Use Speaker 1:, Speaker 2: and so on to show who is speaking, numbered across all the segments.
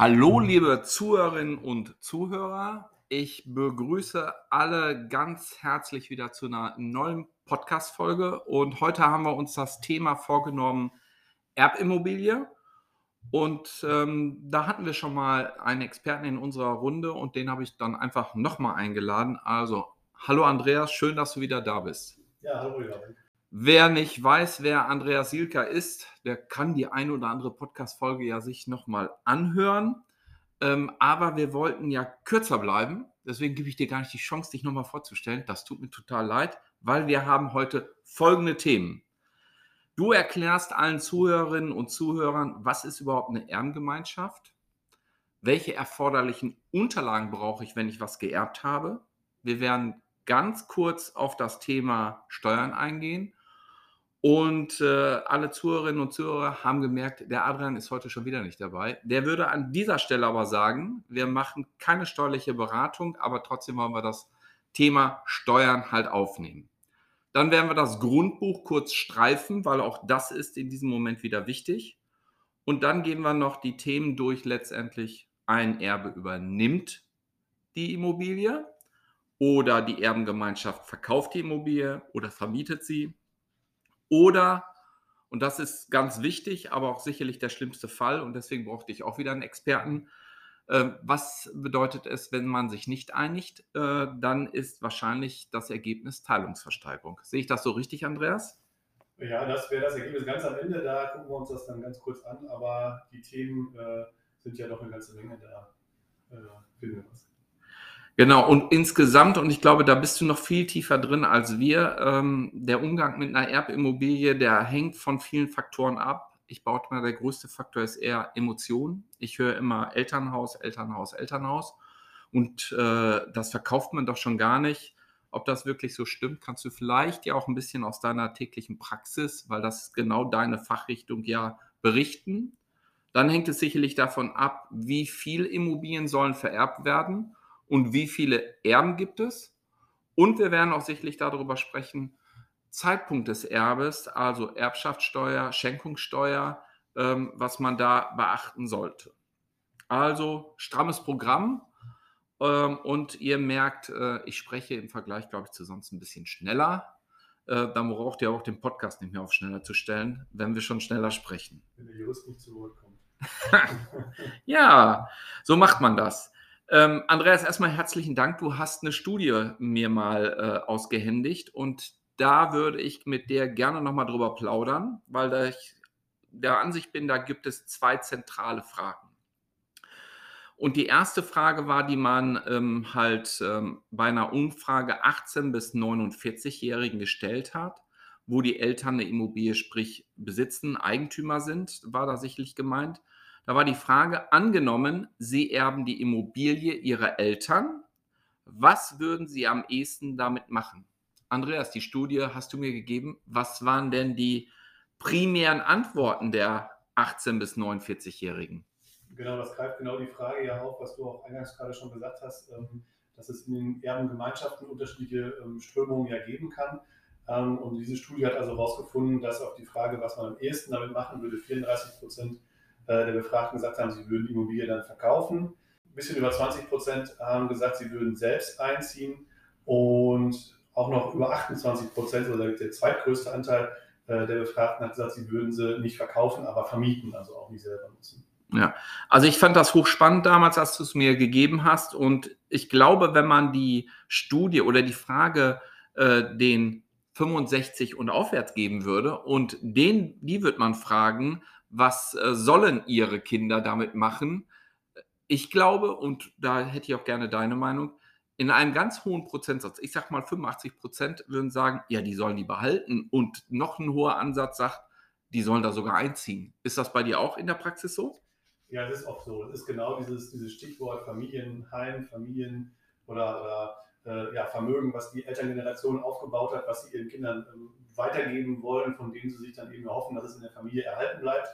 Speaker 1: Hallo, liebe Zuhörerinnen und Zuhörer. Ich begrüße alle ganz herzlich wieder zu einer neuen Podcast-Folge. Und heute haben wir uns das Thema vorgenommen: Erbimmobilie. Und ähm, da hatten wir schon mal einen Experten in unserer Runde und den habe ich dann einfach nochmal eingeladen. Also, hallo Andreas, schön, dass du wieder da bist. Ja, hallo, David. Wer nicht weiß, wer Andreas Silka ist, der kann die eine oder andere Podcast-Folge ja sich nochmal anhören. Ähm, aber wir wollten ja kürzer bleiben. Deswegen gebe ich dir gar nicht die Chance, dich nochmal vorzustellen. Das tut mir total leid, weil wir haben heute folgende Themen. Du erklärst allen Zuhörerinnen und Zuhörern, was ist überhaupt eine Erbengemeinschaft? Welche erforderlichen Unterlagen brauche ich, wenn ich was geerbt habe? Wir werden ganz kurz auf das Thema Steuern eingehen und äh, alle Zuhörerinnen und Zuhörer haben gemerkt, der Adrian ist heute schon wieder nicht dabei. Der würde an dieser Stelle aber sagen, wir machen keine steuerliche Beratung, aber trotzdem wollen wir das Thema Steuern halt aufnehmen. Dann werden wir das Grundbuch kurz streifen, weil auch das ist in diesem Moment wieder wichtig. Und dann gehen wir noch die Themen durch, letztendlich ein Erbe übernimmt die Immobilie oder die Erbengemeinschaft verkauft die Immobilie oder vermietet sie oder, und das ist ganz wichtig, aber auch sicherlich der schlimmste Fall, und deswegen brauchte ich auch wieder einen Experten, ähm, was bedeutet es, wenn man sich nicht einigt? Äh, dann ist wahrscheinlich das Ergebnis Teilungsversteigerung. Sehe ich das so richtig, Andreas?
Speaker 2: Ja, das wäre das Ergebnis ganz am Ende. Da gucken wir uns das dann ganz kurz an. Aber die Themen äh, sind ja doch eine ganze Menge. Da äh, finden wir was.
Speaker 1: Genau, und insgesamt, und ich glaube, da bist du noch viel tiefer drin als wir, ähm, der Umgang mit einer Erbimmobilie, der hängt von vielen Faktoren ab. Ich baue mal, der größte Faktor ist eher Emotion. Ich höre immer Elternhaus, Elternhaus, Elternhaus. Und äh, das verkauft man doch schon gar nicht. Ob das wirklich so stimmt, kannst du vielleicht ja auch ein bisschen aus deiner täglichen Praxis, weil das genau deine Fachrichtung ja berichten. Dann hängt es sicherlich davon ab, wie viel Immobilien sollen vererbt werden und wie viele Erben gibt es. Und wir werden auch sicherlich darüber sprechen, Zeitpunkt des Erbes, also Erbschaftssteuer, Schenkungssteuer, ähm, was man da beachten sollte. Also strammes Programm. Ähm, und ihr merkt, äh, ich spreche im Vergleich, glaube ich, zu sonst ein bisschen schneller. Äh, dann braucht ihr auch den Podcast nicht mehr auf schneller zu stellen, wenn wir schon schneller sprechen. Wenn der Jurist nicht zu Wort kommt. ja, so macht man das. Ähm, Andreas, erstmal herzlichen Dank. Du hast eine Studie mir mal äh, ausgehändigt und da würde ich mit dir gerne nochmal drüber plaudern, weil ich der Ansicht bin, da gibt es zwei zentrale Fragen. Und die erste Frage war, die man ähm, halt ähm, bei einer Umfrage 18 bis 49-Jährigen gestellt hat, wo die Eltern eine Immobilie, sprich besitzen, Eigentümer sind, war da sicherlich gemeint. Da war die Frage, angenommen, Sie erben die Immobilie Ihrer Eltern, was würden Sie am ehesten damit machen? Andreas, die Studie hast du mir gegeben. Was waren denn die primären Antworten der 18- bis 49-Jährigen?
Speaker 2: Genau, das greift genau die Frage ja auf, was du auch eingangs gerade schon gesagt hast, ähm, dass es in den Erbengemeinschaften unterschiedliche ähm, Strömungen ja geben kann. Ähm, und diese Studie hat also herausgefunden, dass auf die Frage, was man am ehesten damit machen würde, 34 Prozent äh, der Befragten gesagt haben, sie würden Immobilien dann verkaufen. Ein bisschen über 20 Prozent haben gesagt, sie würden selbst einziehen und auch noch über 28 Prozent, oder der zweitgrößte Anteil äh, der Befragten hat gesagt, sie würden sie nicht verkaufen, aber vermieten, also auch nicht selber nutzen.
Speaker 1: Ja, also ich fand das hochspannend damals, als du es mir gegeben hast. Und ich glaube, wenn man die Studie oder die Frage äh, den 65 und aufwärts geben würde und den, die wird man fragen, was äh, sollen ihre Kinder damit machen? Ich glaube, und da hätte ich auch gerne deine Meinung, in einem ganz hohen Prozentsatz, ich sag mal 85 Prozent, würden sagen, ja, die sollen die behalten. Und noch ein hoher Ansatz sagt, die sollen da sogar einziehen. Ist das bei dir auch in der Praxis so?
Speaker 2: Ja, es ist oft so. Es ist genau dieses, dieses Stichwort Familienheim, Familien oder, oder äh, ja, Vermögen, was die Elterngeneration aufgebaut hat, was sie ihren Kindern ähm, weitergeben wollen, von denen sie sich dann eben erhoffen, dass es in der Familie erhalten bleibt,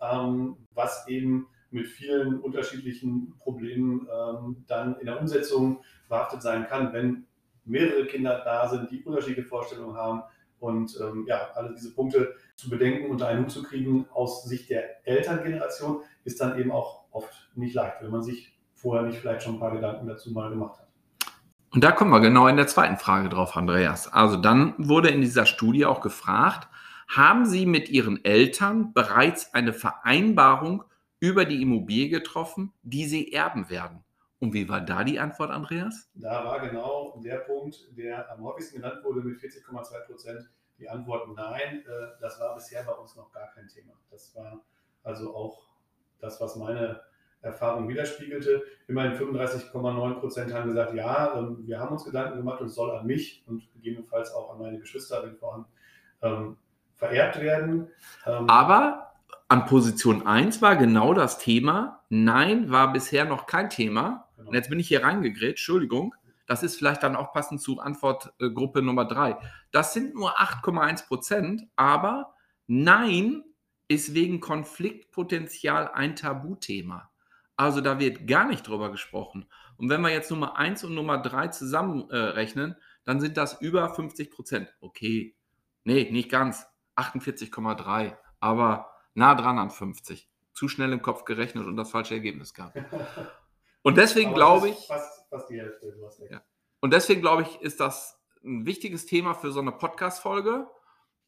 Speaker 2: ähm, was eben mit vielen unterschiedlichen Problemen ähm, dann in der Umsetzung verhaftet sein kann, wenn mehrere Kinder da sind, die unterschiedliche Vorstellungen haben und ähm, ja, alle diese Punkte zu bedenken, unter einen Hut zu kriegen aus Sicht der Elterngeneration, ist dann eben auch oft nicht leicht, wenn man sich vorher nicht vielleicht schon ein paar Gedanken dazu mal gemacht hat.
Speaker 1: Und da kommen wir genau in der zweiten Frage drauf, Andreas. Also dann wurde in dieser Studie auch gefragt, haben Sie mit Ihren Eltern bereits eine Vereinbarung über die Immobilie getroffen, die Sie erben werden? Und wie war da die Antwort, Andreas?
Speaker 2: Da war genau der Punkt, der am häufigsten genannt wurde mit 40,2 Prozent. Die Antwort nein, äh, das war bisher bei uns noch gar kein Thema. Das war also auch das, was meine Erfahrung widerspiegelte. Immerhin 35,9 Prozent haben gesagt, ja, ähm, wir haben uns Gedanken gemacht und es soll an mich und gegebenenfalls auch an meine Geschwister, wenn vorhanden, ähm, vererbt werden.
Speaker 1: Ähm, Aber an Position 1 war genau das Thema. Nein, war bisher noch kein Thema. Genau. Und jetzt bin ich hier reingegrätscht, Entschuldigung. Das ist vielleicht dann auch passend zu Antwortgruppe Nummer 3. Das sind nur 8,1 Prozent, aber Nein ist wegen Konfliktpotenzial ein Tabuthema. Also da wird gar nicht drüber gesprochen. Und wenn wir jetzt Nummer 1 und Nummer 3 zusammenrechnen, äh, dann sind das über 50 Prozent. Okay, nee, nicht ganz. 48,3, aber nah dran an 50. Zu schnell im Kopf gerechnet und das falsche Ergebnis gehabt. Und deswegen glaube ich. Fast, fast die Hälfte. Ja. Und deswegen glaube ich, ist das ein wichtiges Thema für so eine Podcast-Folge.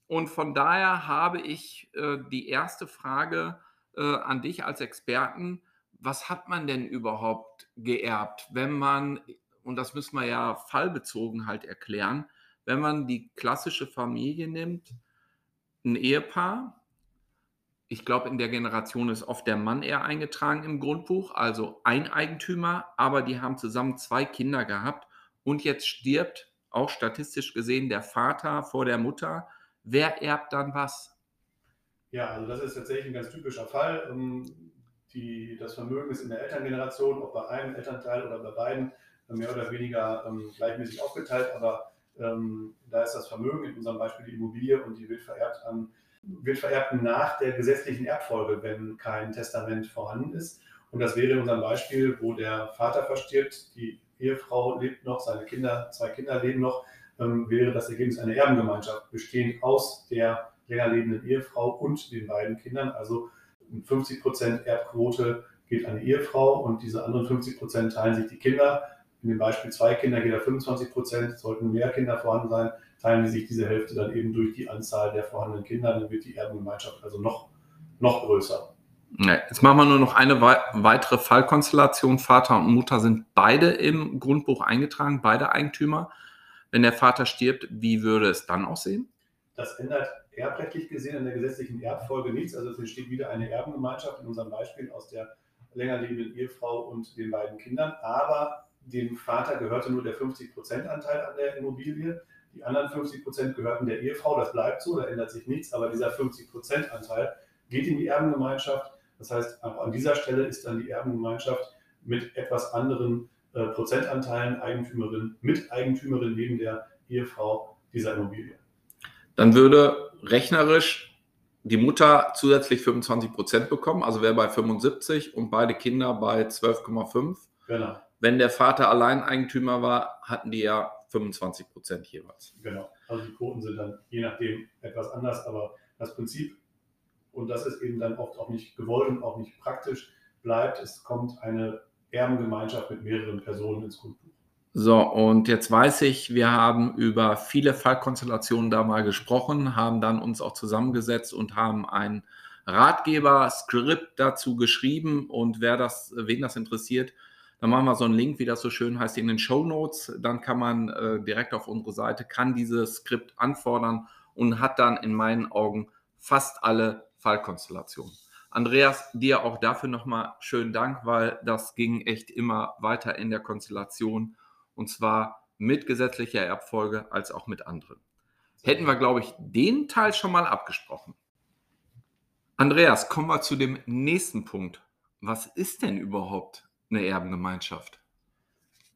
Speaker 1: Und von daher habe ich äh, die erste Frage äh, an dich als Experten. Was hat man denn überhaupt geerbt, wenn man, und das müssen wir ja fallbezogen halt erklären, wenn man die klassische Familie nimmt, ein Ehepaar, ich glaube, in der Generation ist oft der Mann eher eingetragen im Grundbuch, also ein Eigentümer, aber die haben zusammen zwei Kinder gehabt und jetzt stirbt auch statistisch gesehen der Vater vor der Mutter. Wer erbt dann was?
Speaker 2: Ja, also das ist tatsächlich ein ganz typischer Fall. Die, das Vermögen ist in der Elterngeneration, ob bei einem Elternteil oder bei beiden, mehr oder weniger ähm, gleichmäßig aufgeteilt, aber ähm, da ist das Vermögen, in unserem Beispiel die Immobilie, und die wird vererbt an wird vererbt nach der gesetzlichen Erbfolge, wenn kein Testament vorhanden ist. Und das wäre in unserem Beispiel, wo der Vater verstirbt, die Ehefrau lebt noch, seine Kinder, zwei Kinder leben noch, ähm, wäre das Ergebnis eine Erbengemeinschaft, bestehend aus der länger lebenden Ehefrau und den beiden Kindern. Also 50 Prozent Erbquote geht an die Ehefrau und diese anderen 50 Prozent teilen sich die Kinder. In dem Beispiel zwei Kinder geht er 25 Prozent, sollten mehr Kinder vorhanden sein, teilen die sich diese Hälfte dann eben durch die Anzahl der vorhandenen Kinder, dann wird die Erbengemeinschaft also noch, noch größer.
Speaker 1: Jetzt machen wir nur noch eine weitere Fallkonstellation. Vater und Mutter sind beide im Grundbuch eingetragen, beide Eigentümer. Wenn der Vater stirbt, wie würde es dann aussehen?
Speaker 2: Das ändert erbrechtlich gesehen in der gesetzlichen Erbfolge nichts. Also es entsteht wieder eine Erbengemeinschaft in unserem Beispiel aus der länger lebenden Ehefrau und den beiden Kindern. Aber dem Vater gehörte nur der 50%-Anteil an der Immobilie. Die anderen 50 Prozent gehörten der Ehefrau, das bleibt so, da ändert sich nichts, aber dieser 50 Prozent Anteil geht in die Erbengemeinschaft. Das heißt, auch an dieser Stelle ist dann die Erbengemeinschaft mit etwas anderen äh, Prozentanteilen Eigentümerin, Miteigentümerin neben der Ehefrau dieser Immobilie.
Speaker 1: Dann würde rechnerisch die Mutter zusätzlich 25 Prozent bekommen, also wäre bei 75 und beide Kinder bei 12,5. Genau. Wenn der Vater Alleineigentümer war, hatten die ja 25 Prozent jeweils.
Speaker 2: Genau. Also die Quoten sind dann je nachdem etwas anders, aber das Prinzip, und das ist eben dann oft auch nicht gewollt und auch nicht praktisch, bleibt, es kommt eine Erbengemeinschaft mit mehreren Personen ins Grundbuch.
Speaker 1: So, und jetzt weiß ich, wir haben über viele Fallkonstellationen da mal gesprochen, haben dann uns auch zusammengesetzt und haben ein Ratgeber-Skript dazu geschrieben. Und wer das, wen das interessiert, dann machen wir so einen Link, wie das so schön heißt, in den Show Notes. Dann kann man äh, direkt auf unsere Seite, kann dieses Skript anfordern und hat dann in meinen Augen fast alle Fallkonstellationen. Andreas, dir auch dafür nochmal schönen Dank, weil das ging echt immer weiter in der Konstellation und zwar mit gesetzlicher Erbfolge als auch mit anderen. Hätten wir, glaube ich, den Teil schon mal abgesprochen. Andreas, kommen wir zu dem nächsten Punkt. Was ist denn überhaupt eine Erbengemeinschaft?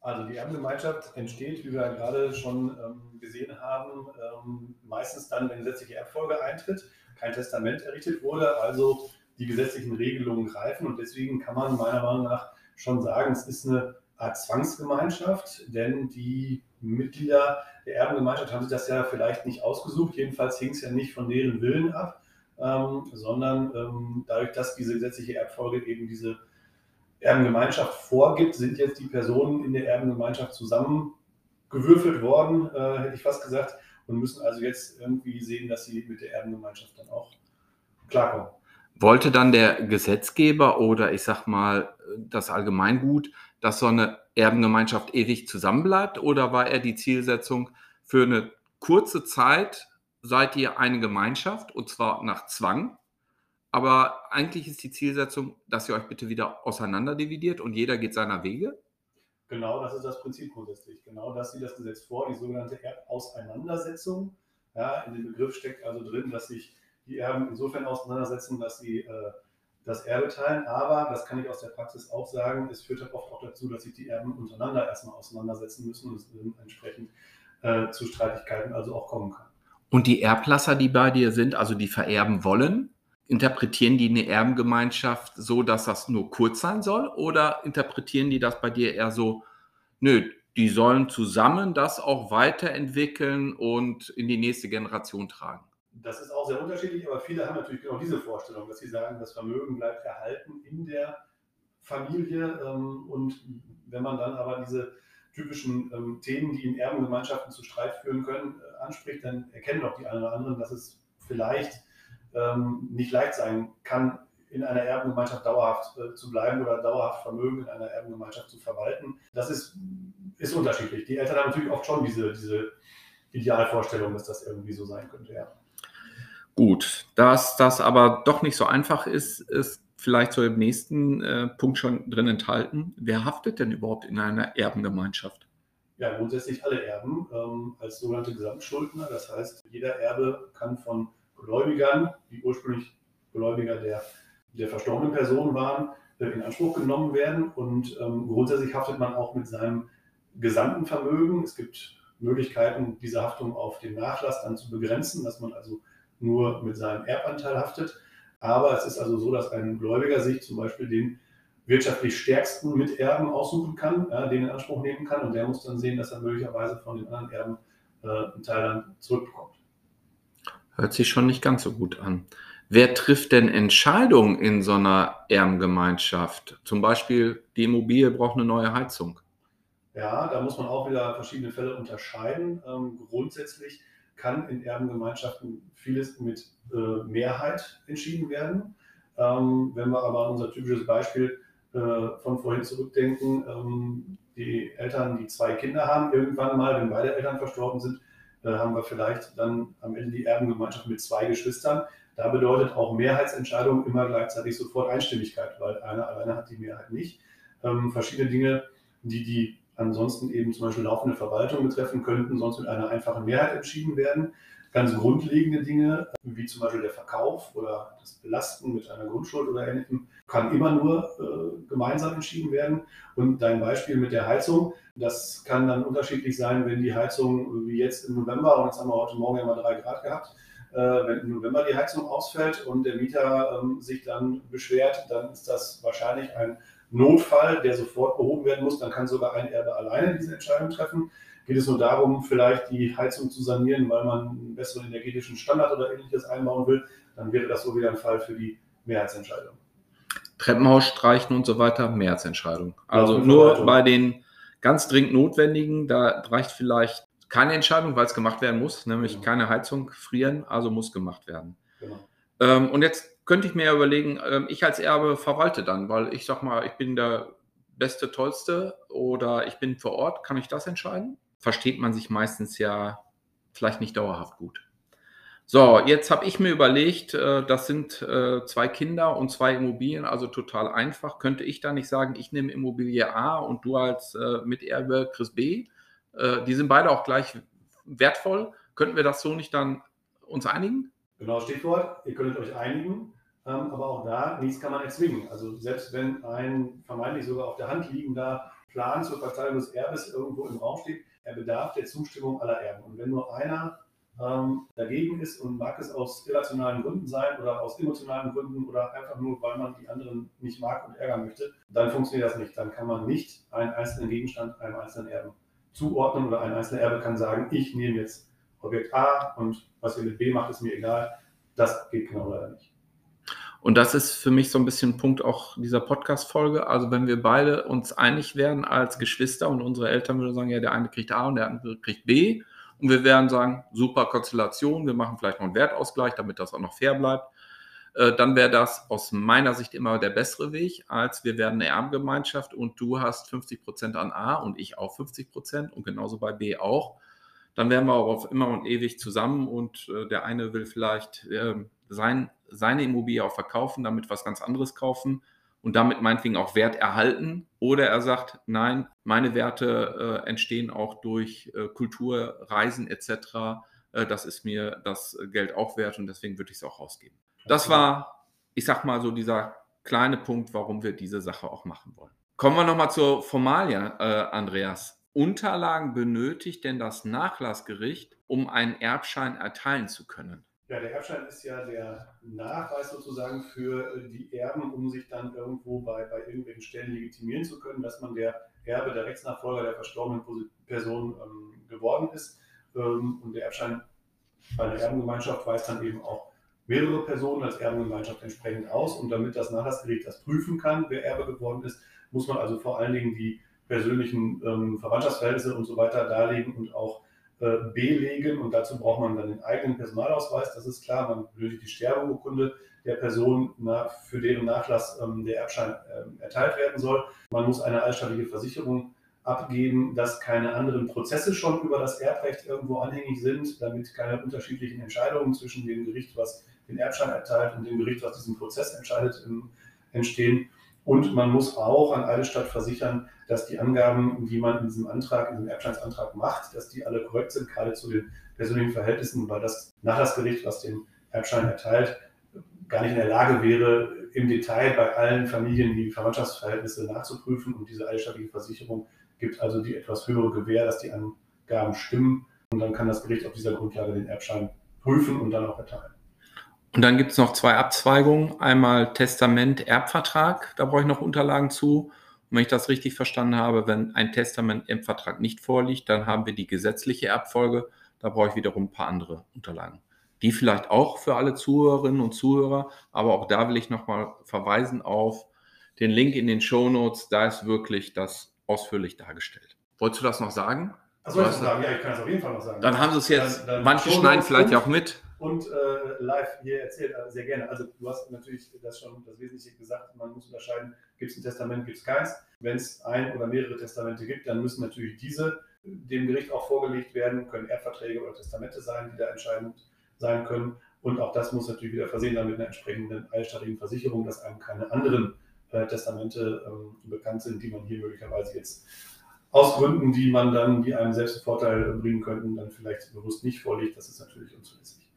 Speaker 2: Also die Erbengemeinschaft entsteht, wie wir gerade schon ähm, gesehen haben, ähm, meistens dann, wenn gesetzliche Erbfolge eintritt, kein Testament errichtet wurde, also die gesetzlichen Regelungen greifen. Und deswegen kann man meiner Meinung nach schon sagen, es ist eine Art Zwangsgemeinschaft, denn die Mitglieder der Erbengemeinschaft haben sich das ja vielleicht nicht ausgesucht. Jedenfalls hing es ja nicht von deren Willen ab, ähm, sondern ähm, dadurch, dass diese gesetzliche Erbfolge eben diese Erbengemeinschaft vorgibt, sind jetzt die Personen in der Erbengemeinschaft zusammengewürfelt worden, äh, hätte ich fast gesagt, und müssen also jetzt irgendwie sehen, dass sie mit der Erbengemeinschaft dann auch klarkommen.
Speaker 1: Wollte dann der Gesetzgeber oder ich sag mal das Allgemeingut, dass so eine Erbengemeinschaft ewig zusammenbleibt oder war er die Zielsetzung für eine kurze Zeit seid ihr eine Gemeinschaft und zwar nach Zwang, aber eigentlich ist die Zielsetzung, dass ihr euch bitte wieder auseinanderdividiert und jeder geht seiner Wege?
Speaker 2: Genau, das ist das Prinzip grundsätzlich. Genau das sieht das Gesetz vor, die sogenannte Erbauseinandersetzung. Ja, in dem Begriff steckt also drin, dass sich die Erben insofern auseinandersetzen, dass sie äh, das Erbe teilen. Aber, das kann ich aus der Praxis auch sagen, es führt halt oft auch dazu, dass sich die Erben untereinander erstmal auseinandersetzen müssen und es entsprechend äh, zu Streitigkeiten also auch kommen kann.
Speaker 1: Und die Erblasser, die bei dir sind, also die vererben wollen, interpretieren die eine Erbengemeinschaft so, dass das nur kurz sein soll? Oder interpretieren die das bei dir eher so, nö, die sollen zusammen das auch weiterentwickeln und in die nächste Generation tragen?
Speaker 2: Das ist auch sehr unterschiedlich, aber viele haben natürlich genau diese Vorstellung, dass sie sagen, das Vermögen bleibt erhalten in der Familie. Ähm, und wenn man dann aber diese typischen ähm, Themen, die in Erbengemeinschaften zu Streit führen können, äh, anspricht, dann erkennen doch die einen oder anderen, dass es vielleicht ähm, nicht leicht sein kann, in einer Erbengemeinschaft dauerhaft äh, zu bleiben oder dauerhaft Vermögen in einer Erbengemeinschaft zu verwalten. Das ist, ist unterschiedlich. Die Eltern haben natürlich oft schon diese, diese Idealvorstellung, dass das irgendwie so sein könnte, ja.
Speaker 1: Gut, dass das aber doch nicht so einfach ist, ist vielleicht so im nächsten äh, Punkt schon drin enthalten. Wer haftet denn überhaupt in einer Erbengemeinschaft?
Speaker 2: Ja, grundsätzlich alle Erben ähm, als sogenannte Gesamtschuldner. Das heißt, jeder Erbe kann von Gläubigern, die ursprünglich Gläubiger der, der verstorbenen Person waren, äh, in Anspruch genommen werden. Und ähm, grundsätzlich haftet man auch mit seinem gesamten Vermögen. Es gibt Möglichkeiten, diese Haftung auf den Nachlass dann zu begrenzen, dass man also nur mit seinem Erbanteil haftet. Aber es ist also so, dass ein Gläubiger sich zum Beispiel den wirtschaftlich stärksten Miterben aussuchen kann, ja, den in Anspruch nehmen kann und der muss dann sehen, dass er möglicherweise von den anderen Erben äh, einen Teil dann zurückbekommt.
Speaker 1: Hört sich schon nicht ganz so gut an. Wer trifft denn Entscheidungen in so einer Erbengemeinschaft? Zum Beispiel, die Immobilie braucht eine neue Heizung.
Speaker 2: Ja, da muss man auch wieder verschiedene Fälle unterscheiden. Ähm, grundsätzlich kann in Erbengemeinschaften vieles mit äh, Mehrheit entschieden werden. Ähm, wenn wir aber an unser typisches Beispiel äh, von vorhin zurückdenken, ähm, die Eltern, die zwei Kinder haben, irgendwann mal, wenn beide Eltern verstorben sind, äh, haben wir vielleicht dann am Ende die Erbengemeinschaft mit zwei Geschwistern. Da bedeutet auch Mehrheitsentscheidung immer gleichzeitig sofort Einstimmigkeit, weil einer alleine hat die Mehrheit nicht. Ähm, verschiedene Dinge, die die ansonsten eben zum Beispiel laufende Verwaltung betreffen, könnten sonst mit einer einfachen Mehrheit entschieden werden. Ganz grundlegende Dinge, wie zum Beispiel der Verkauf oder das Belasten mit einer Grundschuld oder ähnlichem, kann immer nur äh, gemeinsam entschieden werden. Und dein Beispiel mit der Heizung, das kann dann unterschiedlich sein, wenn die Heizung wie jetzt im November, und jetzt haben wir heute Morgen ja mal drei Grad gehabt, äh, wenn im November die Heizung ausfällt und der Mieter ähm, sich dann beschwert, dann ist das wahrscheinlich ein Notfall, der sofort behoben werden muss, dann kann sogar ein Erbe alleine diese Entscheidung treffen. Geht es nur darum, vielleicht die Heizung zu sanieren, weil man einen besseren energetischen Standard oder ähnliches einbauen will, dann wäre das so wieder ein Fall für die Mehrheitsentscheidung.
Speaker 1: Treppenhaus streichen und so weiter, Mehrheitsentscheidung. Also ja, nur bei den ganz dringend notwendigen, da reicht vielleicht keine Entscheidung, weil es gemacht werden muss, nämlich genau. keine Heizung frieren, also muss gemacht werden. Genau. Ähm, und jetzt könnte ich mir ja überlegen, ähm, ich als Erbe verwalte dann, weil ich sag mal, ich bin der Beste, Tollste oder ich bin vor Ort, kann ich das entscheiden? Versteht man sich meistens ja vielleicht nicht dauerhaft gut. So, jetzt habe ich mir überlegt, äh, das sind äh, zwei Kinder und zwei Immobilien, also total einfach. Könnte ich da nicht sagen, ich nehme Immobilie A und du als äh, Miterbe Chris B? Die sind beide auch gleich wertvoll. Könnten wir das so nicht dann uns einigen?
Speaker 2: Genau, Stichwort, ihr könntet euch einigen. Ähm, aber auch da, nichts kann man erzwingen. Also selbst wenn ein vermeintlich sogar auf der Hand liegender Plan zur Verteilung des Erbes irgendwo im Raum steht, er bedarf der Zustimmung aller Erben. Und wenn nur einer ähm, dagegen ist und mag es aus irrationalen Gründen sein oder aus emotionalen Gründen oder einfach nur, weil man die anderen nicht mag und ärgern möchte, dann funktioniert das nicht. Dann kann man nicht einen einzelnen Gegenstand einem einzelnen Erben zuordnen oder ein einzelner Erbe kann sagen, ich nehme jetzt Objekt A und was ihr mit B macht, ist mir egal. Das geht genau leider nicht.
Speaker 1: Und das ist für mich so ein bisschen ein Punkt auch dieser Podcast-Folge. Also wenn wir beide uns einig werden als Geschwister und unsere Eltern würden sagen, ja, der eine kriegt A und der andere kriegt B, und wir werden sagen, super Konstellation, wir machen vielleicht noch einen Wertausgleich, damit das auch noch fair bleibt. Äh, dann wäre das aus meiner Sicht immer der bessere Weg, als wir werden eine Erbengemeinschaft und du hast 50 Prozent an A und ich auch 50 Prozent und genauso bei B auch. Dann wären wir auch auf immer und ewig zusammen und äh, der eine will vielleicht äh, sein, seine Immobilie auch verkaufen, damit was ganz anderes kaufen und damit meinetwegen auch Wert erhalten. Oder er sagt, nein, meine Werte äh, entstehen auch durch äh, Kultur, Reisen etc. Äh, das ist mir das Geld auch wert und deswegen würde ich es auch ausgeben. Das war, ich sag mal so, dieser kleine Punkt, warum wir diese Sache auch machen wollen. Kommen wir nochmal zur Formalie, äh, Andreas. Unterlagen benötigt denn das Nachlassgericht, um einen Erbschein erteilen zu können?
Speaker 2: Ja, der Erbschein ist ja der Nachweis sozusagen für die Erben, um sich dann irgendwo bei, bei irgendwelchen Stellen legitimieren zu können, dass man der Erbe, der Rechtsnachfolger der verstorbenen Person ähm, geworden ist. Ähm, und der Erbschein bei der Erbengemeinschaft weist dann eben auch mehrere Personen als Erbengemeinschaft entsprechend aus. Und damit das Nachlassgericht das prüfen kann, wer Erbe geworden ist, muss man also vor allen Dingen die persönlichen ähm, Verwandtschaftsverhältnisse und so weiter darlegen und auch äh, belegen. Und dazu braucht man dann den eigenen Personalausweis, das ist klar. Man benötigt die Sterbeurkunde der Person, na, für deren Nachlass ähm, der Erbschein ähm, erteilt werden soll. Man muss eine allstaatliche Versicherung abgeben, dass keine anderen Prozesse schon über das Erbrecht irgendwo anhängig sind, damit keine unterschiedlichen Entscheidungen zwischen dem Gericht, was den Erbschein erteilt, und dem Gericht, was diesen Prozess entscheidet, entstehen. Und man muss auch an alle Stadt versichern, dass die Angaben, die man in diesem Antrag, in diesem Erbscheinsantrag macht, dass die alle korrekt sind, gerade zu den persönlichen Verhältnissen, weil das Nachlassgericht, was den Erbschein erteilt, gar nicht in der Lage wäre, im Detail bei allen Familien die Verwandtschaftsverhältnisse nachzuprüfen. Und diese allstaatliche Versicherung gibt also die etwas höhere Gewähr, dass die Angaben stimmen. Und dann kann das Gericht auf dieser Grundlage den Erbschein prüfen und dann auch erteilen.
Speaker 1: Und dann gibt es noch zwei Abzweigungen. Einmal Testament, Erbvertrag, da brauche ich noch Unterlagen zu. Und wenn ich das richtig verstanden habe, wenn ein Testament im Vertrag nicht vorliegt, dann haben wir die gesetzliche Erbfolge. Da brauche ich wiederum ein paar andere Unterlagen. Die vielleicht auch für alle Zuhörerinnen und Zuhörer, aber auch da will ich nochmal verweisen auf den Link in den Show Notes. Da ist wirklich das ausführlich dargestellt. Wolltest du das noch sagen?
Speaker 2: Soll ich sagen? Ja, ich kann es auf jeden Fall noch sagen.
Speaker 1: Dann haben sie es jetzt, dann, dann manche schneiden vielleicht ja auch mit
Speaker 2: und äh, live hier erzählt, also sehr gerne. Also du hast natürlich das schon das Wesentliche gesagt, man muss unterscheiden, gibt es ein Testament, gibt es keins. Wenn es ein oder mehrere Testamente gibt, dann müssen natürlich diese dem Gericht auch vorgelegt werden, können Erbverträge oder Testamente sein, die da entscheidend sein können. Und auch das muss natürlich wieder versehen sein mit einer entsprechenden eilstaatlichen Versicherung, dass einem keine anderen äh, Testamente ähm, bekannt sind, die man hier möglicherweise jetzt aus Gründen, die man dann, die einem selbst einen Vorteil bringen könnten, dann vielleicht bewusst nicht vorlegt. Das ist natürlich unzulässig.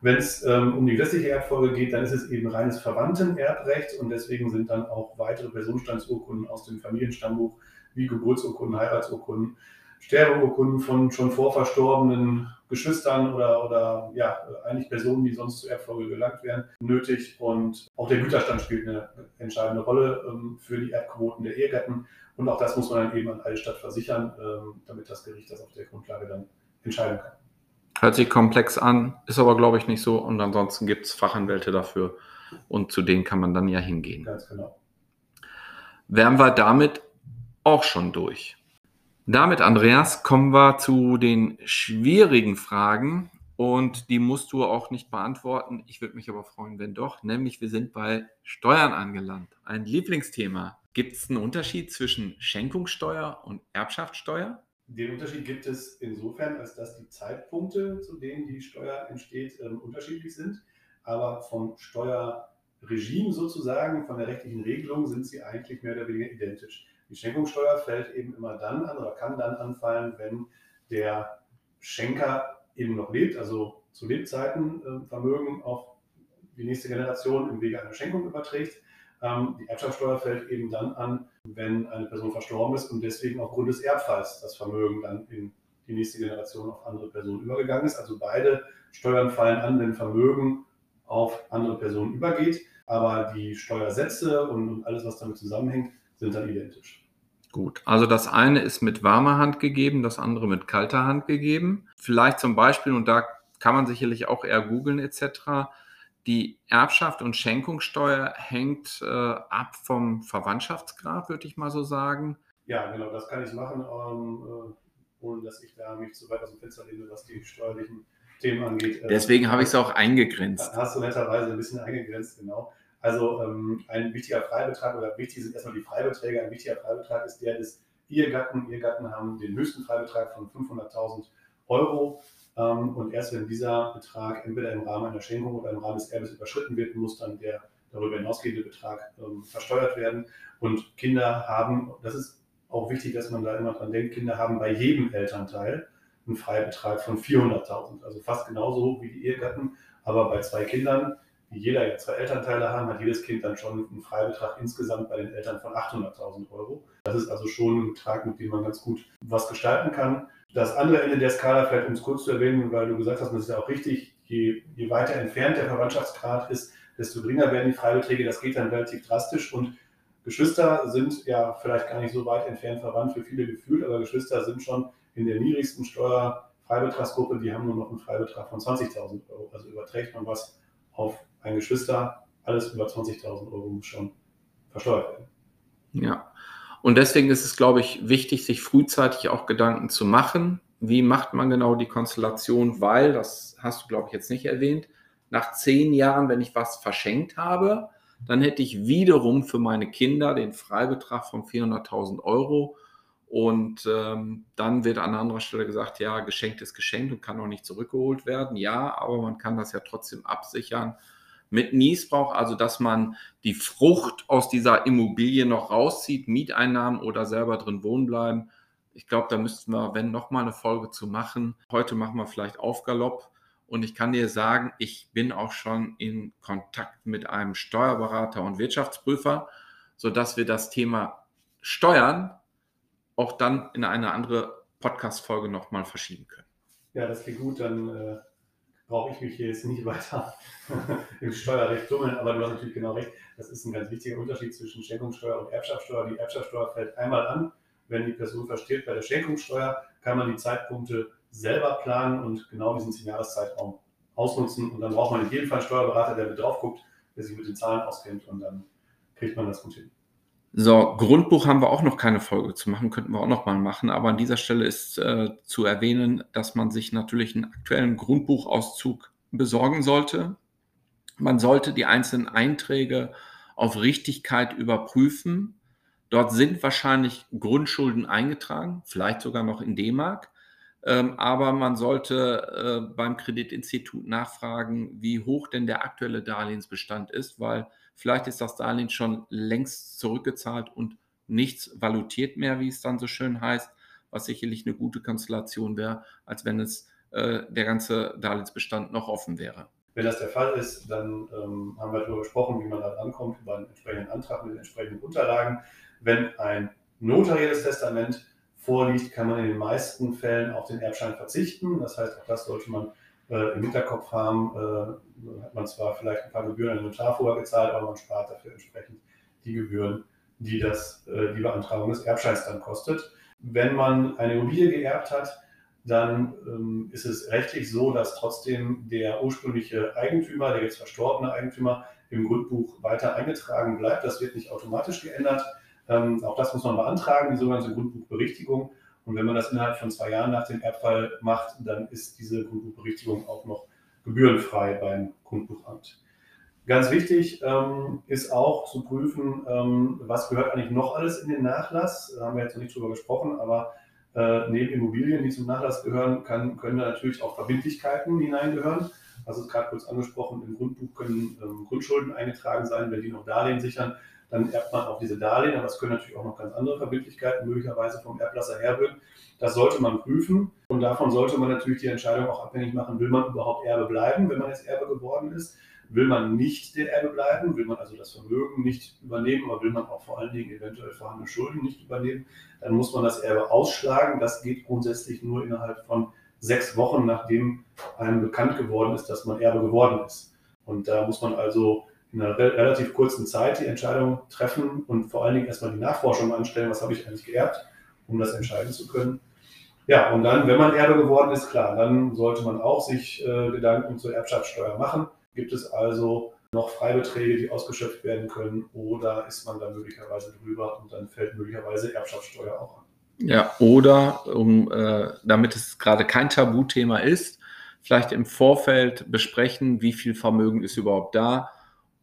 Speaker 2: Wenn es ähm, um die gesetzliche Erbfolge geht, dann ist es eben reines Verwandtenerbrecht und deswegen sind dann auch weitere Personenstandsurkunden aus dem Familienstammbuch wie Geburtsurkunden, Heiratsurkunden, Sterbeurkunden von schon vorverstorbenen Geschwistern oder, oder ja, eigentlich Personen, die sonst zur Erbfolge gelangt wären, nötig. Und auch der Güterstand spielt eine entscheidende Rolle ähm, für die Erbquoten der Ehegatten. Und auch das muss man dann eben an alle Stadt versichern, ähm, damit das Gericht das auf der Grundlage dann entscheiden kann.
Speaker 1: Hört sich komplex an, ist aber, glaube ich, nicht so. Und ansonsten gibt es Fachanwälte dafür. Und zu denen kann man dann ja hingehen.
Speaker 2: Ganz genau.
Speaker 1: Wären wir damit auch schon durch. Damit, Andreas, kommen wir zu den schwierigen Fragen. Und die musst du auch nicht beantworten. Ich würde mich aber freuen, wenn doch. Nämlich, wir sind bei Steuern angelangt. Ein Lieblingsthema. Gibt es einen Unterschied zwischen Schenkungssteuer und Erbschaftssteuer?
Speaker 2: Den Unterschied gibt es insofern, als dass die Zeitpunkte, zu denen die Steuer entsteht, ähm, unterschiedlich sind. Aber vom Steuerregime sozusagen, von der rechtlichen Regelung, sind sie eigentlich mehr oder weniger identisch. Die Schenkungssteuer fällt eben immer dann an oder kann dann anfallen, wenn der Schenker eben noch lebt, also zu Lebzeiten äh, Vermögen auf die nächste Generation im Wege einer Schenkung überträgt. Die Erbschaftssteuer fällt eben dann an, wenn eine Person verstorben ist und deswegen aufgrund des Erbfalls das Vermögen dann in die nächste Generation auf andere Personen übergegangen ist. Also beide Steuern fallen an, wenn Vermögen auf andere Personen übergeht, aber die Steuersätze und alles, was damit zusammenhängt, sind dann identisch.
Speaker 1: Gut, also das eine ist mit warmer Hand gegeben, das andere mit kalter Hand gegeben. Vielleicht zum Beispiel, und da kann man sicherlich auch eher googeln etc., die Erbschaft und Schenkungssteuer hängt äh, ab vom Verwandtschaftsgrad, würde ich mal so sagen.
Speaker 2: Ja, genau, das kann ich machen, ähm, äh, ohne dass ich da mich zu weit aus dem Fenster lehne, was die steuerlichen Themen angeht.
Speaker 1: Äh, Deswegen habe ich es auch eingegrenzt.
Speaker 2: Hast du netterweise ein bisschen eingegrenzt, genau. Also ähm, ein wichtiger Freibetrag oder wichtig sind erstmal die Freibeträge. Ein wichtiger Freibetrag ist der des Ehegatten. Ehegatten haben den höchsten Freibetrag von 500.000 Euro. Ähm, und erst wenn dieser Betrag entweder im Rahmen einer Schenkung oder im Rahmen des Erbes überschritten wird, muss dann der darüber hinausgehende Betrag ähm, versteuert werden. Und Kinder haben, das ist auch wichtig, dass man da immer dran denkt, Kinder haben bei jedem Elternteil einen Freibetrag von 400.000, also fast genauso wie die Ehegatten, aber bei zwei Kindern, die jeder zwei Elternteile haben, hat jedes Kind dann schon einen Freibetrag insgesamt bei den Eltern von 800.000 Euro. Das ist also schon ein Betrag, mit dem man ganz gut was gestalten kann. Das andere Ende der Skala, vielleicht um es kurz zu erwähnen, weil du gesagt hast, das ist ja auch richtig, je, je weiter entfernt der Verwandtschaftsgrad ist, desto geringer werden die Freibeträge. Das geht dann relativ drastisch und Geschwister sind ja vielleicht gar nicht so weit entfernt verwandt für viele gefühlt, aber Geschwister sind schon in der niedrigsten Steuerfreibetragsgruppe, die haben nur noch einen Freibetrag von 20.000 Euro. Also überträgt man was auf ein Geschwister, alles über 20.000 Euro muss schon versteuert werden.
Speaker 1: Ja, und deswegen ist es, glaube ich, wichtig, sich frühzeitig auch Gedanken zu machen. Wie macht man genau die Konstellation? Weil, das hast du, glaube ich, jetzt nicht erwähnt, nach zehn Jahren, wenn ich was verschenkt habe, dann hätte ich wiederum für meine Kinder den Freibetrag von 400.000 Euro. Und ähm, dann wird an anderer Stelle gesagt, ja, geschenkt ist geschenkt und kann auch nicht zurückgeholt werden. Ja, aber man kann das ja trotzdem absichern mit Niesbrauch, also dass man die Frucht aus dieser Immobilie noch rauszieht, Mieteinnahmen oder selber drin wohnen bleiben. Ich glaube, da müssten wir, wenn noch mal eine Folge zu machen. Heute machen wir vielleicht Aufgalopp. Und ich kann dir sagen, ich bin auch schon in Kontakt mit einem Steuerberater und Wirtschaftsprüfer, sodass wir das Thema Steuern auch dann in eine andere Podcast-Folge nochmal verschieben können.
Speaker 2: Ja, das klingt gut. Dann äh, brauche ich mich hier jetzt nicht weiter im Steuerrecht tummeln, aber du hast natürlich genau recht. Das ist ein ganz wichtiger Unterschied zwischen Schenkungssteuer und Erbschaftssteuer. Die Erbschaftssteuer fällt einmal an, wenn die Person versteht. Bei der Schenkungssteuer kann man die Zeitpunkte selber planen und genau diesen 10-Jahres-Zeitraum ausnutzen. Und dann braucht man in jedem Fall einen Steuerberater, der mit drauf guckt, der sich mit den Zahlen auskennt und dann kriegt man das gut hin.
Speaker 1: So, Grundbuch haben wir auch noch keine Folge zu machen, könnten wir auch noch mal machen. Aber an dieser Stelle ist äh, zu erwähnen, dass man sich natürlich einen aktuellen Grundbuchauszug besorgen sollte. Man sollte die einzelnen Einträge auf Richtigkeit überprüfen. Dort sind wahrscheinlich Grundschulden eingetragen, vielleicht sogar noch in D-Mark. Ähm, aber man sollte äh, beim Kreditinstitut nachfragen, wie hoch denn der aktuelle Darlehensbestand ist, weil Vielleicht ist das Darlehen schon längst zurückgezahlt und nichts valutiert mehr, wie es dann so schön heißt, was sicherlich eine gute Konstellation wäre, als wenn es äh, der ganze Darlehensbestand noch offen wäre.
Speaker 2: Wenn das der Fall ist, dann ähm, haben wir darüber gesprochen, wie man da rankommt, über einen entsprechenden Antrag mit den entsprechenden Unterlagen. Wenn ein notarielles Testament vorliegt, kann man in den meisten Fällen auf den Erbschein verzichten. Das heißt, auch das sollte man äh, im Hinterkopf haben, äh, hat man zwar vielleicht ein paar Gebühren an den Notar vorher gezahlt, aber man spart dafür entsprechend die Gebühren, die das, äh, die Beantragung des Erbscheins dann kostet. Wenn man eine Immobilie geerbt hat, dann ähm, ist es rechtlich so, dass trotzdem der ursprüngliche Eigentümer, der jetzt verstorbene Eigentümer, im Grundbuch weiter eingetragen bleibt. Das wird nicht automatisch geändert. Ähm, auch das muss man beantragen, die sogenannte Grundbuchberichtigung. Und wenn man das innerhalb von zwei Jahren nach dem Erbfall macht, dann ist diese Grundbuchberichtigung auch noch gebührenfrei beim Grundbuchamt. Ganz wichtig ähm, ist auch zu prüfen, ähm, was gehört eigentlich noch alles in den Nachlass. Da haben wir jetzt noch nicht drüber gesprochen, aber äh, neben Immobilien, die zum Nachlass gehören, kann, können da natürlich auch Verbindlichkeiten hineingehören. also gerade kurz angesprochen, im Grundbuch können ähm, Grundschulden eingetragen sein, wenn die noch Darlehen sichern, dann erbt man auch diese Darlehen, aber es können natürlich auch noch ganz andere Verbindlichkeiten möglicherweise vom Erblasser herrühren. Das sollte man prüfen und davon sollte man natürlich die Entscheidung auch abhängig machen, will man überhaupt Erbe bleiben, wenn man jetzt Erbe geworden ist. Will man nicht der Erbe bleiben, will man also das Vermögen nicht übernehmen, aber will man auch vor allen Dingen eventuell vorhandene Schulden nicht übernehmen, dann muss man das Erbe ausschlagen. Das geht grundsätzlich nur innerhalb von sechs Wochen, nachdem einem bekannt geworden ist, dass man Erbe geworden ist. Und da muss man also in einer relativ kurzen Zeit die Entscheidung treffen und vor allen Dingen erstmal die Nachforschung anstellen, was habe ich eigentlich geerbt, um das entscheiden zu können. Ja, und dann, wenn man Erbe geworden ist, klar, dann sollte man auch sich äh, Gedanken zur Erbschaftssteuer machen. Gibt es also noch Freibeträge, die ausgeschöpft werden können oder ist man da möglicherweise drüber und dann fällt möglicherweise Erbschaftssteuer auch an?
Speaker 1: Ja, oder um, äh, damit es gerade kein Tabuthema ist, vielleicht im Vorfeld besprechen, wie viel Vermögen ist überhaupt da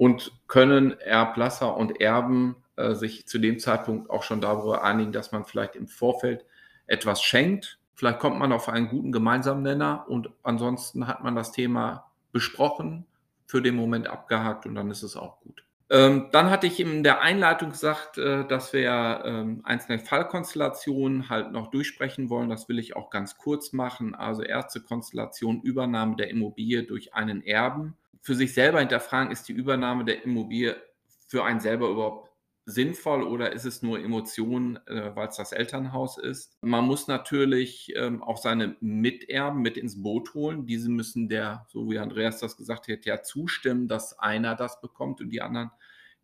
Speaker 1: und können Erblasser und Erben äh, sich zu dem Zeitpunkt auch schon darüber einigen, dass man vielleicht im Vorfeld etwas schenkt. Vielleicht kommt man auf einen guten gemeinsamen Nenner und ansonsten hat man das Thema besprochen, für den Moment abgehakt und dann ist es auch gut. Ähm, dann hatte ich in der Einleitung gesagt, äh, dass wir ähm, einzelne Fallkonstellationen halt noch durchsprechen wollen. Das will ich auch ganz kurz machen. Also erste Konstellation Übernahme der Immobilie durch einen Erben für sich selber hinterfragen, ist die Übernahme der Immobilie für einen selber überhaupt sinnvoll oder ist es nur Emotion, äh, weil es das Elternhaus ist? Man muss natürlich ähm, auch seine Miterben mit ins Boot holen. Diese müssen der, so wie Andreas das gesagt hat, ja zustimmen, dass einer das bekommt und die anderen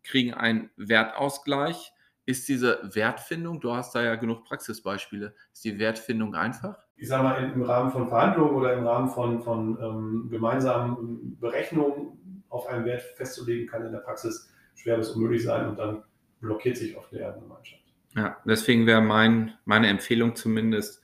Speaker 1: kriegen einen Wertausgleich. Ist diese Wertfindung, du hast da ja genug Praxisbeispiele, ist die Wertfindung einfach?
Speaker 2: Ich sage mal, im Rahmen von Verhandlungen oder im Rahmen von, von ähm, gemeinsamen Berechnungen auf einen Wert festzulegen, kann in der Praxis schwer bis unmöglich sein und dann blockiert sich oft eine Erbengemeinschaft.
Speaker 1: Ja, deswegen wäre mein, meine Empfehlung zumindest,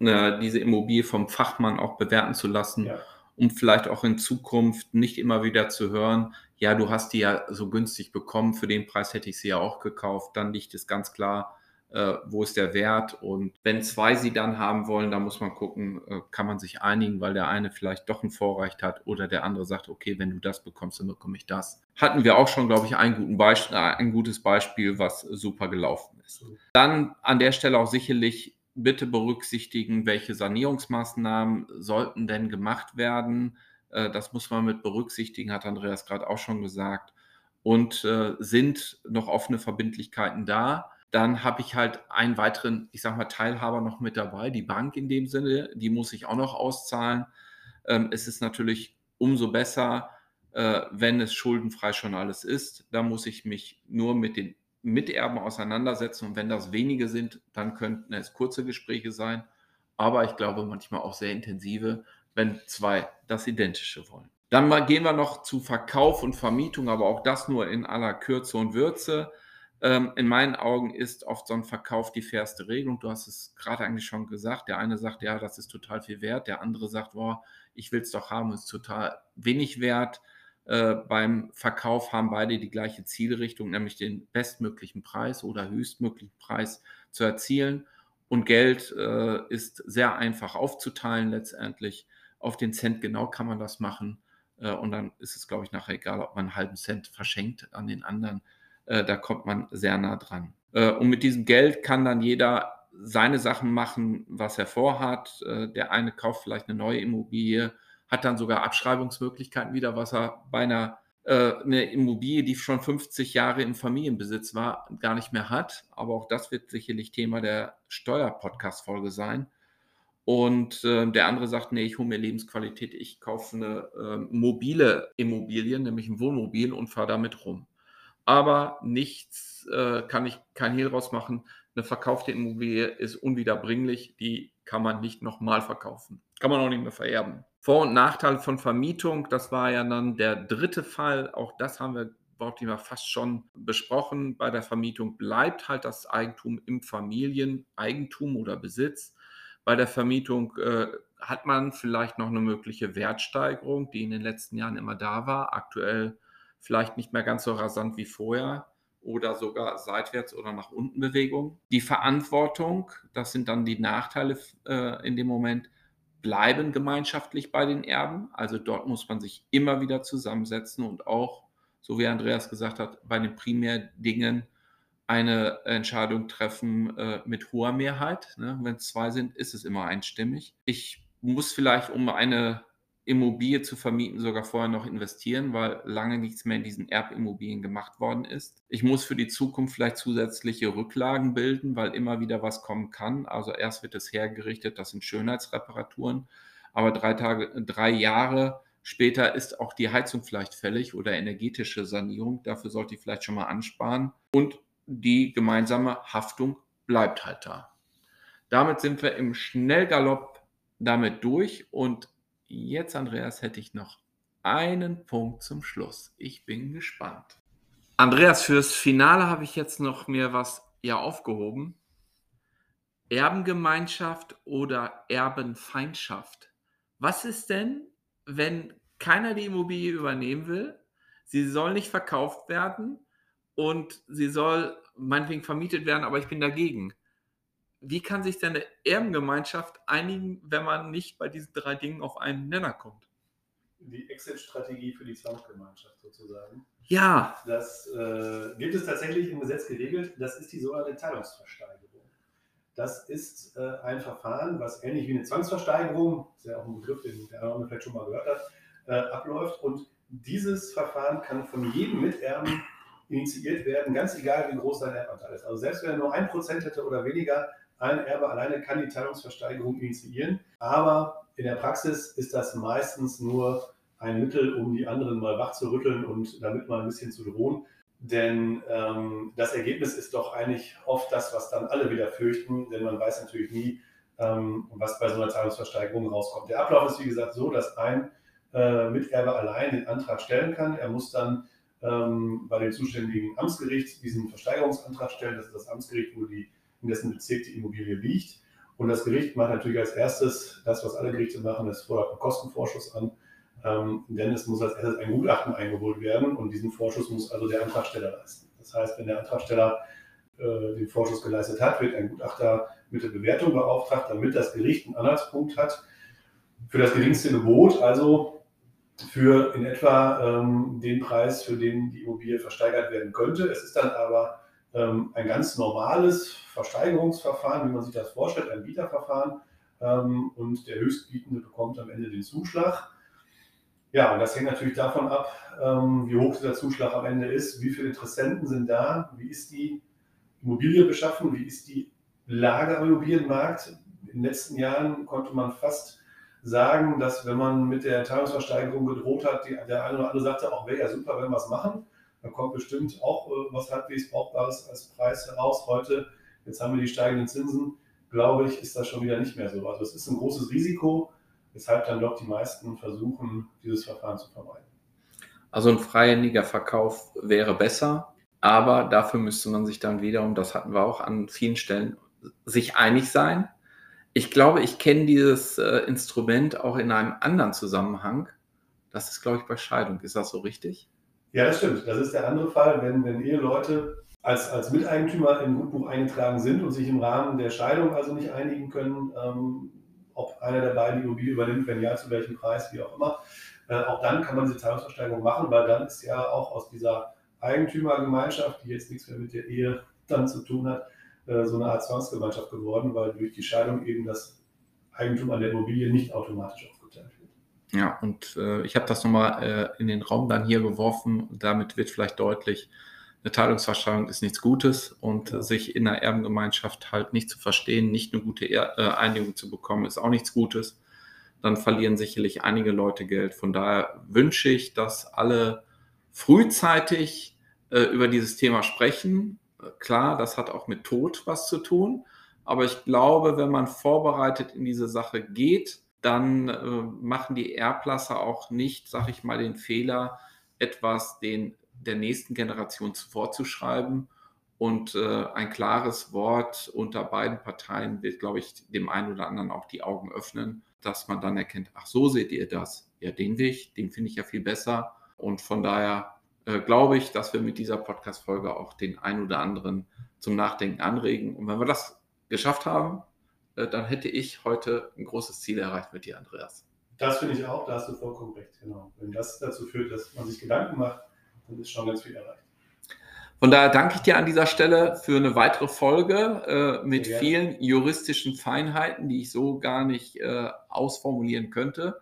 Speaker 1: äh, diese Immobilie vom Fachmann auch bewerten zu lassen, ja. um vielleicht auch in Zukunft nicht immer wieder zu hören, ja, du hast die ja so günstig bekommen, für den Preis hätte ich sie ja auch gekauft, dann liegt es ganz klar, äh, wo ist der Wert und wenn zwei sie dann haben wollen, dann muss man gucken, äh, kann man sich einigen, weil der eine vielleicht doch ein Vorrecht hat oder der andere sagt, okay, wenn du das bekommst, dann bekomme ich das. Hatten wir auch schon, glaube ich, Beispiel, äh, ein gutes Beispiel, was super gelaufen ist. Dann an der Stelle auch sicherlich bitte berücksichtigen, welche Sanierungsmaßnahmen sollten denn gemacht werden äh, das muss man mit berücksichtigen, hat Andreas gerade auch schon gesagt. Und äh, sind noch offene Verbindlichkeiten da? Dann habe ich halt einen weiteren, ich sage mal, Teilhaber noch mit dabei, die Bank in dem Sinne, die muss ich auch noch auszahlen. Ähm, es ist natürlich umso besser, äh, wenn es schuldenfrei schon alles ist. Da muss ich mich nur mit den Miterben auseinandersetzen und wenn das wenige sind, dann könnten es kurze Gespräche sein, aber ich glaube manchmal auch sehr intensive, wenn zwei das Identische wollen. Dann mal gehen wir noch zu Verkauf und Vermietung, aber auch das nur in aller Kürze und Würze. Ähm, in meinen Augen ist oft so ein Verkauf die fairste Regelung. Du hast es gerade eigentlich schon gesagt. Der eine sagt, ja, das ist total viel wert. Der andere sagt, boah, ich will es doch haben, ist total wenig wert. Äh, beim Verkauf haben beide die gleiche Zielrichtung, nämlich den bestmöglichen Preis oder höchstmöglichen Preis zu erzielen. Und Geld äh, ist sehr einfach aufzuteilen letztendlich auf den Cent genau kann man das machen. Äh, und dann ist es, glaube ich, nachher egal, ob man einen halben Cent verschenkt an den anderen. Äh, da kommt man sehr nah dran. Äh, und mit diesem Geld kann dann jeder seine Sachen machen, was er vorhat. Der eine kauft vielleicht eine neue Immobilie, hat dann sogar Abschreibungsmöglichkeiten wieder, was er bei einer eine Immobilie, die schon 50 Jahre im Familienbesitz war, gar nicht mehr hat. Aber auch das wird sicherlich Thema der Steuer-Podcast-Folge sein. Und äh, der andere sagt, nee, ich hole mir Lebensqualität, ich kaufe eine äh, mobile Immobilie, nämlich ein Wohnmobil und fahre damit rum. Aber nichts äh, kann ich kein Hehl rausmachen. Eine verkaufte Immobilie ist unwiederbringlich, die kann man nicht nochmal verkaufen. Kann man auch nicht mehr vererben. Vor- und Nachteil von Vermietung, das war ja dann der dritte Fall. Auch das haben wir Bautthema fast schon besprochen. Bei der Vermietung bleibt halt das Eigentum im Familieneigentum oder Besitz. Bei der Vermietung äh, hat man vielleicht noch eine mögliche Wertsteigerung, die in den letzten Jahren immer da war. Aktuell vielleicht nicht mehr ganz so rasant wie vorher oder sogar seitwärts oder nach unten Bewegung. Die Verantwortung, das sind dann die Nachteile äh, in dem Moment, bleiben gemeinschaftlich bei den Erben. Also dort muss man sich immer wieder zusammensetzen und auch, so wie Andreas gesagt hat, bei den Primärdingen eine Entscheidung treffen äh, mit hoher Mehrheit. Ne? Wenn es zwei sind, ist es immer einstimmig. Ich muss vielleicht, um eine Immobilie zu vermieten, sogar vorher noch investieren, weil lange nichts mehr in diesen Erbimmobilien gemacht worden ist. Ich muss für die Zukunft vielleicht zusätzliche Rücklagen bilden, weil immer wieder was kommen kann. Also erst wird es hergerichtet, das sind Schönheitsreparaturen, aber drei Tage, drei Jahre später ist auch die Heizung vielleicht fällig oder energetische Sanierung. Dafür sollte ich vielleicht schon mal ansparen. Und die gemeinsame Haftung bleibt halt da. Damit sind wir im Schnellgalopp damit durch und Jetzt, Andreas, hätte ich noch einen Punkt zum Schluss. Ich bin gespannt. Andreas, fürs Finale habe ich jetzt noch mir was ja aufgehoben. Erbengemeinschaft oder Erbenfeindschaft. Was ist denn, wenn keiner die Immobilie übernehmen will? Sie soll nicht verkauft werden und sie soll meinetwegen vermietet werden, aber ich bin dagegen wie kann sich denn eine Erbengemeinschaft einigen, wenn man nicht bei diesen drei Dingen auf einen Nenner kommt?
Speaker 2: Die Exit-Strategie für die Zwangsgemeinschaft sozusagen.
Speaker 1: Ja.
Speaker 2: Das äh, gibt es tatsächlich im Gesetz geregelt. Das ist die sogenannte Teilungsversteigerung. Das ist äh, ein Verfahren, was ähnlich wie eine Zwangsversteigerung, das ist ja auch ein Begriff, den der andere vielleicht schon mal gehört hat, äh, abläuft. Und dieses Verfahren kann von jedem Miterben initiiert werden, ganz egal wie groß sein Erbanteil ist. Also selbst wenn er nur ein Prozent hätte oder weniger, ein Erbe alleine kann die Teilungsversteigerung initiieren, aber in der Praxis ist das meistens nur ein Mittel, um die anderen mal wach zu rütteln und damit mal ein bisschen zu drohen. Denn ähm, das Ergebnis ist doch eigentlich oft das, was dann alle wieder fürchten, denn man weiß natürlich nie, ähm, was bei so einer Teilungsversteigerung rauskommt. Der Ablauf ist wie gesagt so, dass ein äh, Miterbe allein den Antrag stellen kann. Er muss dann ähm, bei dem zuständigen Amtsgericht diesen Versteigerungsantrag stellen. Das ist das Amtsgericht, wo die in dessen Bezirk die Immobilie liegt. Und das Gericht macht natürlich als erstes das, was alle Gerichte machen, es fordert einen Kostenvorschuss an, ähm, denn es muss als erstes ein Gutachten eingeholt werden und diesen Vorschuss muss also der Antragsteller leisten. Das heißt, wenn der Antragsteller äh, den Vorschuss geleistet hat, wird ein Gutachter mit der Bewertung beauftragt, damit das Gericht einen Anhaltspunkt hat für das geringste Gebot, also für in etwa ähm, den Preis, für den die Immobilie versteigert werden könnte. Es ist dann aber ähm, ein ganz normales Versteigerungsverfahren, wie man sich das vorstellt, ein Bieterverfahren. Ähm, und der Höchstbietende bekommt am Ende den Zuschlag. Ja, und das hängt natürlich davon ab, ähm, wie hoch dieser Zuschlag am Ende ist, wie viele Interessenten sind da, wie ist die Immobilie beschaffen, wie ist die Lage am Immobilienmarkt. In den letzten Jahren konnte man fast sagen, dass wenn man mit der Teilungsversteigerung gedroht hat, die, der eine oder andere sagte, auch wäre ja super, wenn wir es machen. Da kommt bestimmt auch äh, was halbwegs Brauchbares als Preis heraus. Heute, jetzt haben wir die steigenden Zinsen, glaube ich, ist das schon wieder nicht mehr so. Also es ist ein großes Risiko, weshalb dann doch die meisten versuchen, dieses Verfahren zu vermeiden.
Speaker 1: Also ein freihändiger Verkauf wäre besser, aber dafür müsste man sich dann wiederum, das hatten wir auch an vielen Stellen, sich einig sein. Ich glaube, ich kenne dieses äh, Instrument auch in einem anderen Zusammenhang. Das ist, glaube ich, bei Scheidung. Ist das so richtig?
Speaker 2: Ja, das stimmt. Das ist der andere Fall, wenn, wenn Eheleute als, als Miteigentümer im Gutbuch eingetragen sind und sich im Rahmen der Scheidung also nicht einigen können, ähm, ob einer der beiden die Immobilie übernimmt, wenn ja, zu welchem Preis, wie auch immer. Äh, auch dann kann man diese Teilungsversteigerung machen, weil dann ist ja auch aus dieser Eigentümergemeinschaft, die jetzt nichts mehr mit der Ehe dann zu tun hat, äh, so eine Art Zwangsgemeinschaft geworden, weil durch die Scheidung eben das Eigentum an der Immobilie nicht automatisch wird.
Speaker 1: Ja, und äh, ich habe das nochmal äh, in den Raum dann hier geworfen. Damit wird vielleicht deutlich, eine Teilungsversteigerung ist nichts Gutes und ja. sich in einer Erbengemeinschaft halt nicht zu verstehen, nicht eine gute er äh, Einigung zu bekommen, ist auch nichts Gutes. Dann verlieren sicherlich einige Leute Geld. Von daher wünsche ich, dass alle frühzeitig äh, über dieses Thema sprechen. Klar, das hat auch mit Tod was zu tun. Aber ich glaube, wenn man vorbereitet in diese Sache geht, dann äh, machen die Erblasser auch nicht, sag ich mal, den Fehler, etwas den, der nächsten Generation vorzuschreiben. Und äh, ein klares Wort unter beiden Parteien wird, glaube ich, dem einen oder anderen auch die Augen öffnen, dass man dann erkennt, ach so seht ihr das. Ja, den Weg, den finde ich ja viel besser. Und von daher äh, glaube ich, dass wir mit dieser Podcast-Folge auch den einen oder anderen zum Nachdenken anregen. Und wenn wir das geschafft haben, dann hätte ich heute ein großes Ziel erreicht mit dir, Andreas.
Speaker 2: Das finde ich auch, da hast du vollkommen recht, genau. Wenn das dazu führt, dass man sich Gedanken macht, dann ist schon ganz viel erreicht.
Speaker 1: Von daher danke ich dir an dieser Stelle für eine weitere Folge äh, mit vielen juristischen Feinheiten, die ich so gar nicht äh, ausformulieren könnte.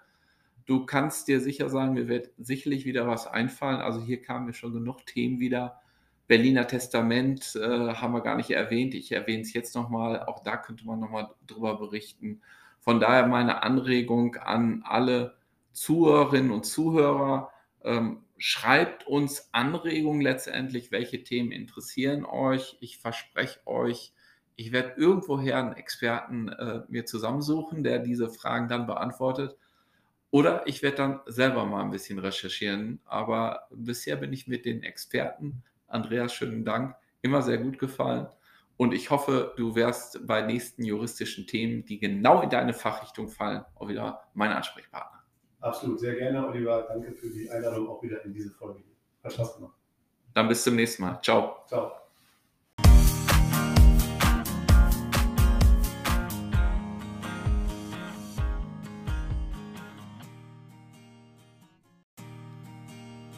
Speaker 1: Du kannst dir sicher sein, mir wird sicherlich wieder was einfallen. Also hier kamen mir schon genug Themen wieder. Berliner Testament äh, haben wir gar nicht erwähnt. Ich erwähne es jetzt nochmal. Auch da könnte man nochmal drüber berichten. Von daher meine Anregung an alle Zuhörerinnen und Zuhörer. Ähm, schreibt uns Anregungen letztendlich, welche Themen interessieren euch. Ich verspreche euch, ich werde irgendwoher einen Experten äh, mir zusammensuchen, der diese Fragen dann beantwortet. Oder ich werde dann selber mal ein bisschen recherchieren. Aber bisher bin ich mit den Experten, Andreas, schönen Dank, immer sehr gut gefallen. Und ich hoffe, du wirst bei nächsten juristischen Themen, die genau in deine Fachrichtung fallen, auch wieder mein Ansprechpartner.
Speaker 2: Absolut, sehr gerne, Oliver. Danke für die Einladung auch wieder in diese Folge. Hat Spaß gemacht.
Speaker 1: Dann bis zum nächsten Mal. Ciao.
Speaker 2: Ciao.